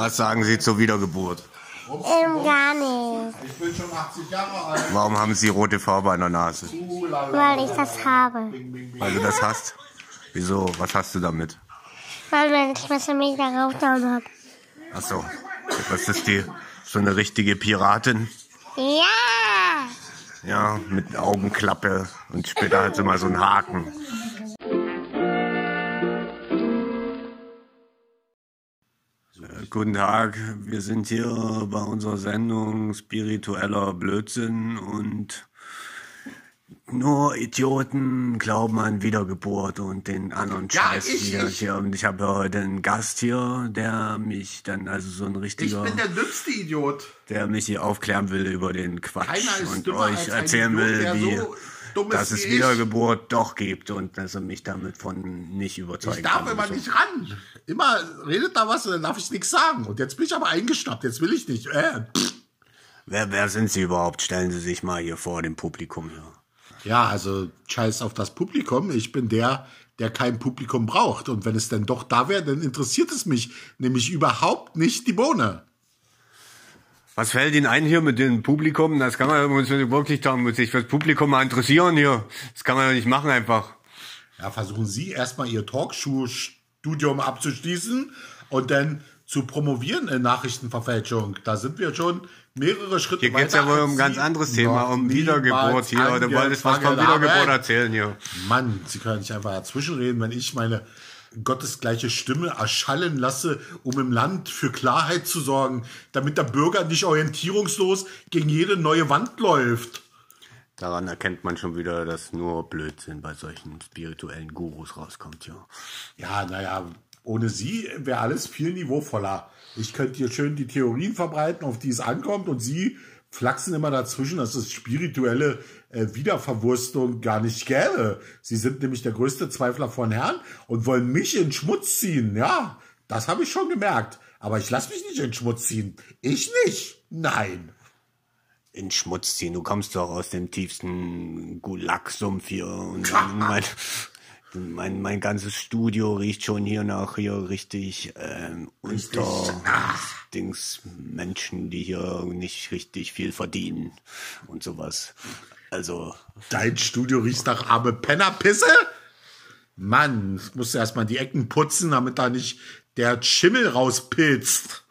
Was sagen Sie zur Wiedergeburt? Ähm, gar nicht, Ich bin schon 80 Jahre alt. Warum haben Sie rote Farbe an der Nase? weil ich das habe. Weil du das hast? Wieso? Was hast du damit? Weil meine Schwester mich da raufgehauen hat. Ach so. Was ist die? So eine richtige Piratin? Ja! Ja, mit Augenklappe und später hat sie mal so einen Haken. Guten Tag, wir sind hier bei unserer Sendung Spiritueller Blödsinn und nur Idioten glauben an Wiedergeburt und den anderen Ja, Scheiß ich- hier, ich- hier. Und ich habe heute einen Gast hier, der mich dann, also so ein Ich richtiger, bin der dümmste Idiot. der mich hier aufklären will über den Quatsch und euch erzählen Idiot, will, wie, so dumm ist dass es ich. Wiedergeburt doch gibt und dass er mich damit von nicht überzeugen Ich darf immer So. nicht ran. Immer redet da was und dann darf ich nichts sagen. Und jetzt bin ich aber eingeschnappt. Jetzt will ich nicht. Äh. Wer, wer sind Sie überhaupt? Stellen Sie sich mal hier vor dem Publikum hier. Ja, also scheiß auf das Publikum. Ich bin der, der kein Publikum braucht. Und wenn es denn doch da wäre, dann interessiert es mich nämlich überhaupt nicht die Bohne. Was fällt Ihnen ein hier mit dem Publikum? Das kann man man wirklich da muss sich fürs Publikum mal interessieren hier. Das kann man ja nicht machen einfach. Ja, versuchen Sie erstmal Ihr Talkshow-Studium abzuschließen und dann zu promovieren in Nachrichtenverfälschung. Da sind wir schon mehrere Schritte Hier geht's weiter, ja wohl um ein ganz anderes Thema, um Wiedergeburt hier. Du wolltest was von Wiedergeburt erzählen hier. Mann, Sie können nicht einfach dazwischenreden, wenn ich meine gottesgleiche Stimme erschallen lasse, um im Land für Klarheit zu sorgen, damit der Bürger nicht orientierungslos gegen jede neue Wand läuft. Daran erkennt man schon wieder, dass nur Blödsinn bei solchen spirituellen Gurus rauskommt, ja. Ja, naja, ohne Sie wäre alles viel niveauvoller. Ich könnte hier schön die Theorien verbreiten, auf die es ankommt, und Sie flachsen immer dazwischen, dass es spirituelle äh, Wiederverwurstung gar nicht gäbe. Sie sind nämlich der größte Zweifler von Herrn und wollen mich in Schmutz ziehen. Ja, das habe ich schon gemerkt. Aber ich lasse mich nicht in Schmutz ziehen. Ich nicht. Nein. In Schmutz ziehen. Du kommst doch aus dem tiefsten Gulag-Sumpf hier. Und mein, mein, mein ganzes Studio riecht schon hier nach hier richtig, ähm, unter Dings Menschen, die hier nicht richtig viel verdienen und sowas. Also, Dein Studio riecht nach arme Pennerpisse? Mann, ich musste erstmal die Ecken putzen, damit da nicht der Schimmel rauspilzt.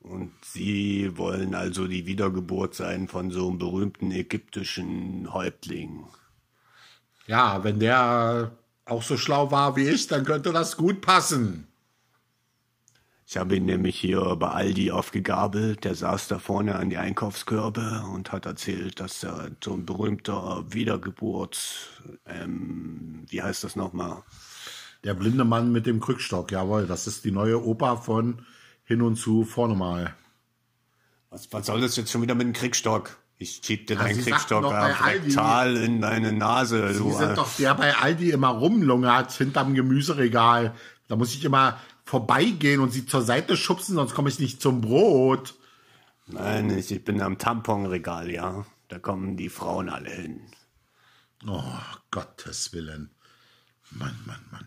und sie wollen also die Wiedergeburt sein von so einem berühmten ägyptischen Häuptling. Ja, wenn der auch so schlau war wie ich, dann könnte das gut passen. Ich habe ihn nämlich hier bei Aldi aufgegabelt. Der saß da vorne an die Einkaufskörbe und hat erzählt, dass er so ein berühmter Wiedergeburt, ähm, wie heißt das nochmal? Der blinde Mann mit dem Krückstock, jawohl, das ist die neue Oper von Hin und Zu vorne mal. Was, was soll das jetzt schon wieder mit dem Kriegstock? Ich schieb dir Ja, deinen Aldi- rektal in deine Nase. Sie Du, sind doch der bei Aldi immer rumlungert hinterm Gemüseregal. Da muss ich immer vorbeigehen und sie zur Seite schubsen, sonst komme ich nicht zum Brot. nein, ich, ich bin am Tamponregal, ja. Da kommen die Frauen alle hin. Oh, Gottes Willen. Mann, Mann, Mann.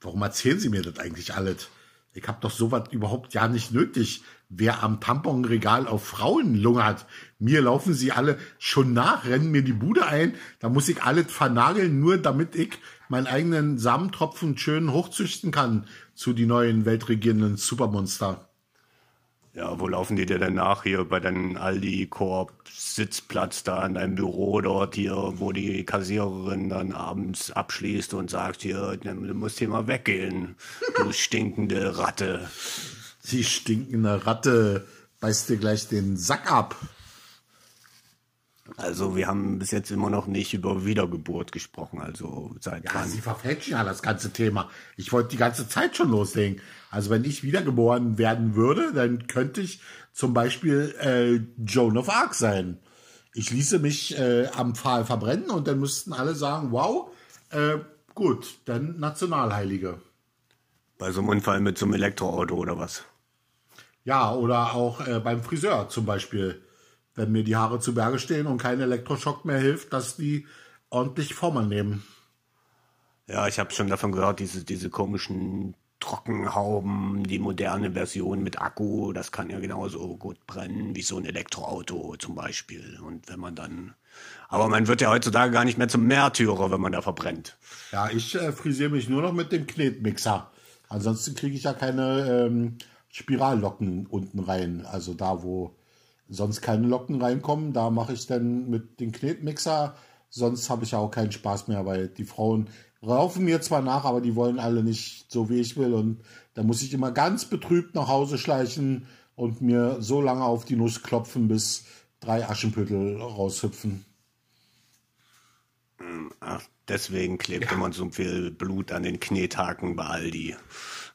Warum erzählen Sie mir das eigentlich alles? Ich hab doch sowas überhaupt ja nicht nötig. Wer am Tamponregal auf Frauen lungert, mir laufen sie alle schon nach, rennen mir die Bude ein. Da muss ich alles vernageln, nur damit ich meinen eigenen Samentropfen schön hochzüchten kann zu die neuen weltregierenden Supermonster. Ja, wo laufen die dir denn nach? Hier bei deinem Aldi-Korb-Sitzplatz da an deinem Büro dort hier, wo die Kassiererin dann abends abschließt und sagt hier, du musst hier mal weggehen, du stinkende Ratte. Sie stinkende Ratte beißt dir gleich den Sack ab. Also wir haben bis jetzt immer noch nicht über Wiedergeburt gesprochen, also seit Ja, wann? Sie verfälschen ja das ganze Thema. Ich wollte die ganze Zeit schon loslegen. Also wenn ich wiedergeboren werden würde, dann könnte ich zum Beispiel äh, Joan of Arc sein. Ich ließe mich äh, am Pfahl verbrennen und dann müssten alle sagen, wow, äh, gut, dann Nationalheilige. Bei so einem Unfall mit so einem Elektroauto oder was? Ja, oder auch äh, beim Friseur zum Beispiel. Wenn mir die Haare zu Berge stehen und kein Elektroschock mehr hilft, dass die ordentlich Form annehmen. Ja, ich habe schon davon gehört, diese, diese komischen Trockenhauben, die moderne Version mit Akku, das kann ja genauso gut brennen wie so ein Elektroauto zum Beispiel. Und wenn man dann, aber man wird ja heutzutage gar nicht mehr zum Märtyrer, wenn man da verbrennt. Ja, ich äh, frisiere mich nur noch mit dem Knetmixer. Ansonsten kriege ich ja keine ähm, Spirallocken unten rein. Also da, wo sonst keine Locken reinkommen, da mache ich dann mit dem Knetmixer. Sonst habe ich ja auch keinen Spaß mehr, weil die Frauen raufen mir zwar nach, aber die wollen alle nicht so, wie ich will. Und da muss ich immer ganz betrübt nach Hause schleichen und mir so lange auf die Nuss klopfen, bis drei Aschenpüttel raushüpfen. Ach, deswegen klebt immer so viel Blut an den Knethaken bei Aldi.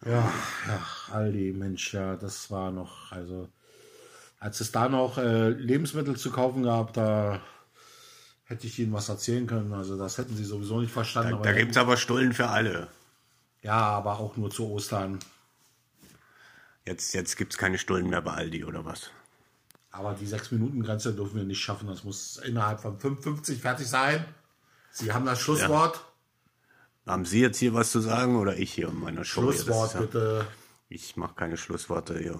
Ja, ja, Aldi, Mensch, ja, das war noch, also, als es da noch äh, Lebensmittel zu kaufen gab, da hätte ich Ihnen was erzählen können. Also, das hätten Sie sowieso nicht verstanden. Da, da gibt es aber Stullen für alle. ja, aber auch nur zu Ostern. Jetzt, jetzt gibt es keine Stullen mehr bei Aldi oder was? Aber die 6-Minuten-Grenze dürfen wir nicht schaffen. Das muss innerhalb von 55 fertig sein. Sie haben das Schlusswort. Haben Sie jetzt hier was zu sagen oder ich hier in meiner Show? Schlusswort ja- bitte. Ich mache keine Schlussworte hier.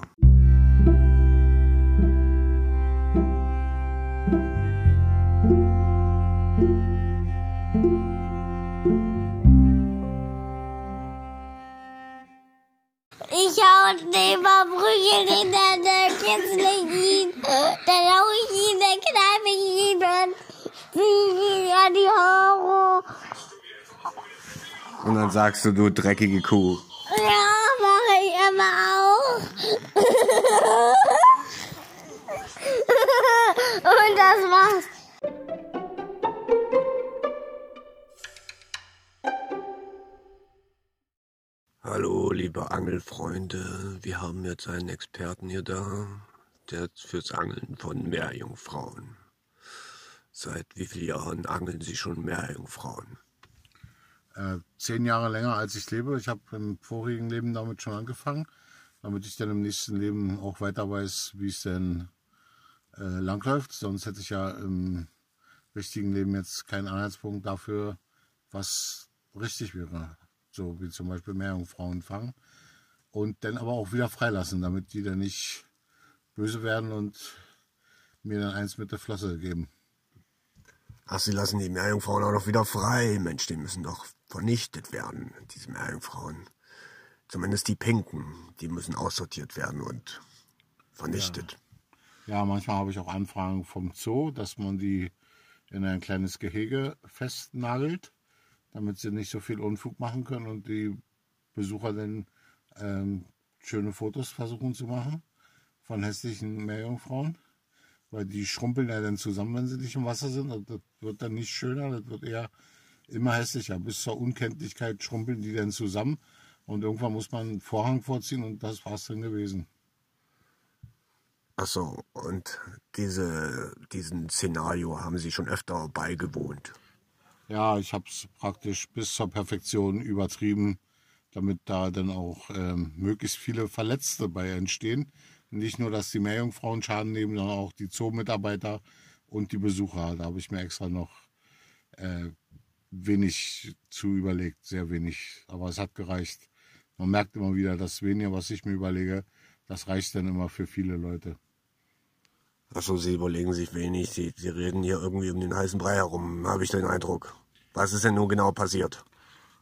Mal Prügel in der der kitzle ihn. Dann hau ich ihn, dann kneife ich ihn und zieh ihn an die Haare. Und dann sagst du, du dreckige Kuh. Ja, mache ich immer auch. und das war's. Liebe Angelfreunde. Wir haben jetzt einen Experten hier da, der fürs Angeln von Meerjungfrauen. Seit wie vielen Jahren angeln Sie schon Meerjungfrauen? Äh, zehn Jahre länger als ich lebe. Ich habe im vorigen Leben damit schon angefangen, damit ich dann im nächsten Leben auch weiter weiß, wie es denn äh, langläuft. Sonst hätte ich ja im richtigen Leben jetzt keinen Anhaltspunkt dafür, was richtig wäre. So wie zum Beispiel Meerjungfrauen fangen. Und dann aber auch wieder freilassen, damit die dann nicht böse werden und mir dann eins mit der Flosse geben. Ach, Sie lassen die Meerjungfrauen auch noch wieder frei. Mensch, die müssen doch vernichtet werden, diese Meerjungfrauen. Zumindest die Pinken, die müssen aussortiert werden und vernichtet. Ja, manchmal habe ich auch Anfragen vom Zoo, dass man die in ein kleines Gehege festnagelt, damit sie nicht so viel Unfug machen können und die Besucher dann ähm, schöne Fotos versuchen zu machen von hässlichen Meerjungfrauen. Weil die schrumpeln ja dann zusammen, wenn sie nicht im Wasser sind. Und das wird dann nicht schöner, das wird eher immer hässlicher. Bis zur Unkenntlichkeit schrumpeln die dann zusammen. Und irgendwann muss man einen Vorhang vorziehen und das war es dann gewesen. Ach so, und diese, diesen Szenario haben Sie schon öfter beigewohnt. Ja, ich habe es praktisch bis zur Perfektion übertrieben, damit da dann auch ähm, möglichst viele Verletzte bei entstehen. Nicht nur, dass die Meerjungfrauen Schaden nehmen, sondern auch die Zoomitarbeiter und die Besucher. Da habe ich mir extra noch äh, wenig zu überlegt, sehr wenig. Aber es hat gereicht. Man merkt immer wieder, das wenige, was ich mir überlege, das reicht dann immer für viele Leute. Ach so, Sie überlegen sich wenig. Sie, Sie reden hier irgendwie um den heißen Brei herum, habe ich den Eindruck. Was ist denn nun genau passiert?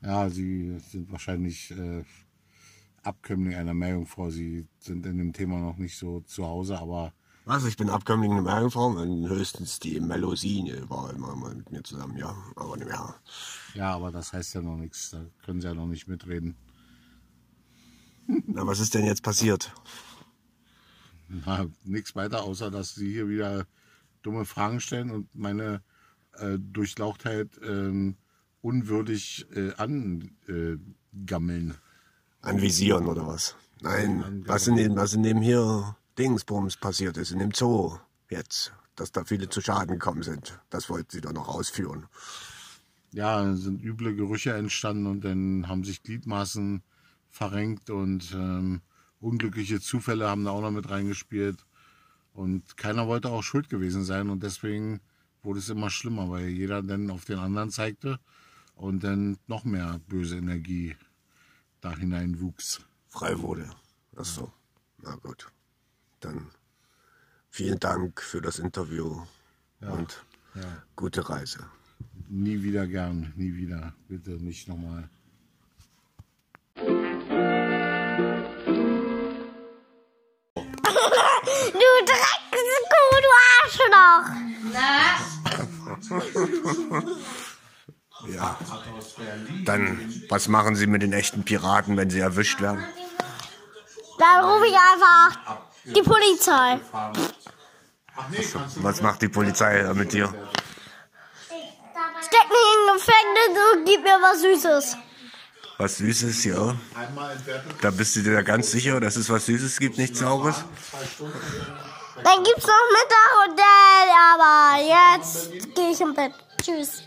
Ja, sie sind wahrscheinlich äh, Abkömmling einer Meerjungfrau. Sie sind in dem Thema noch nicht so zu Hause, aber Was? Ich bin Abkömmling einer Meerjungfrau und höchstens die Melusine war immer mal mit mir zusammen, ja. Aber nicht mehr. ja, aber das heißt ja noch nichts. Da können sie ja noch nicht mitreden. Na, was ist denn jetzt passiert? Na, nichts weiter, außer dass sie hier wieder dumme Fragen stellen und meine äh, Durchlauchtheit ähm, unwürdig äh, angammeln. Anvisieren oder was? Nein, was in dem, was in dem hier Dingsbums passiert ist, in dem Zoo jetzt, dass da viele zu Schaden gekommen sind. Das wollten Sie doch noch ausführen. ja, dann sind üble Gerüche entstanden und dann haben sich Gliedmaßen verrenkt und ähm, unglückliche Zufälle haben da auch noch mit reingespielt. Und keiner wollte auch schuld gewesen sein und deswegen wurde es immer schlimmer, weil jeder dann auf den anderen zeigte und dann noch mehr böse Energie da hineinwuchs. frei wurde. Ach so. Na gut. Dann vielen Dank für das Interview und gute Reise. Nie wieder gern, nie wieder. Bitte nicht nochmal. Ja. Dann, was machen Sie mit den echten Piraten, wenn sie erwischt werden? Dann rufe ich einfach die Polizei. Was macht die Polizei mit dir? Steck mich in Gefängnis und gib mir was Süßes. Was Süßes, ja. Da bist du dir ganz sicher, dass es was Süßes gibt, nichts Saures? Dann gibt's noch Mittag und aber jetzt gehe ich im Bett. Tschüss.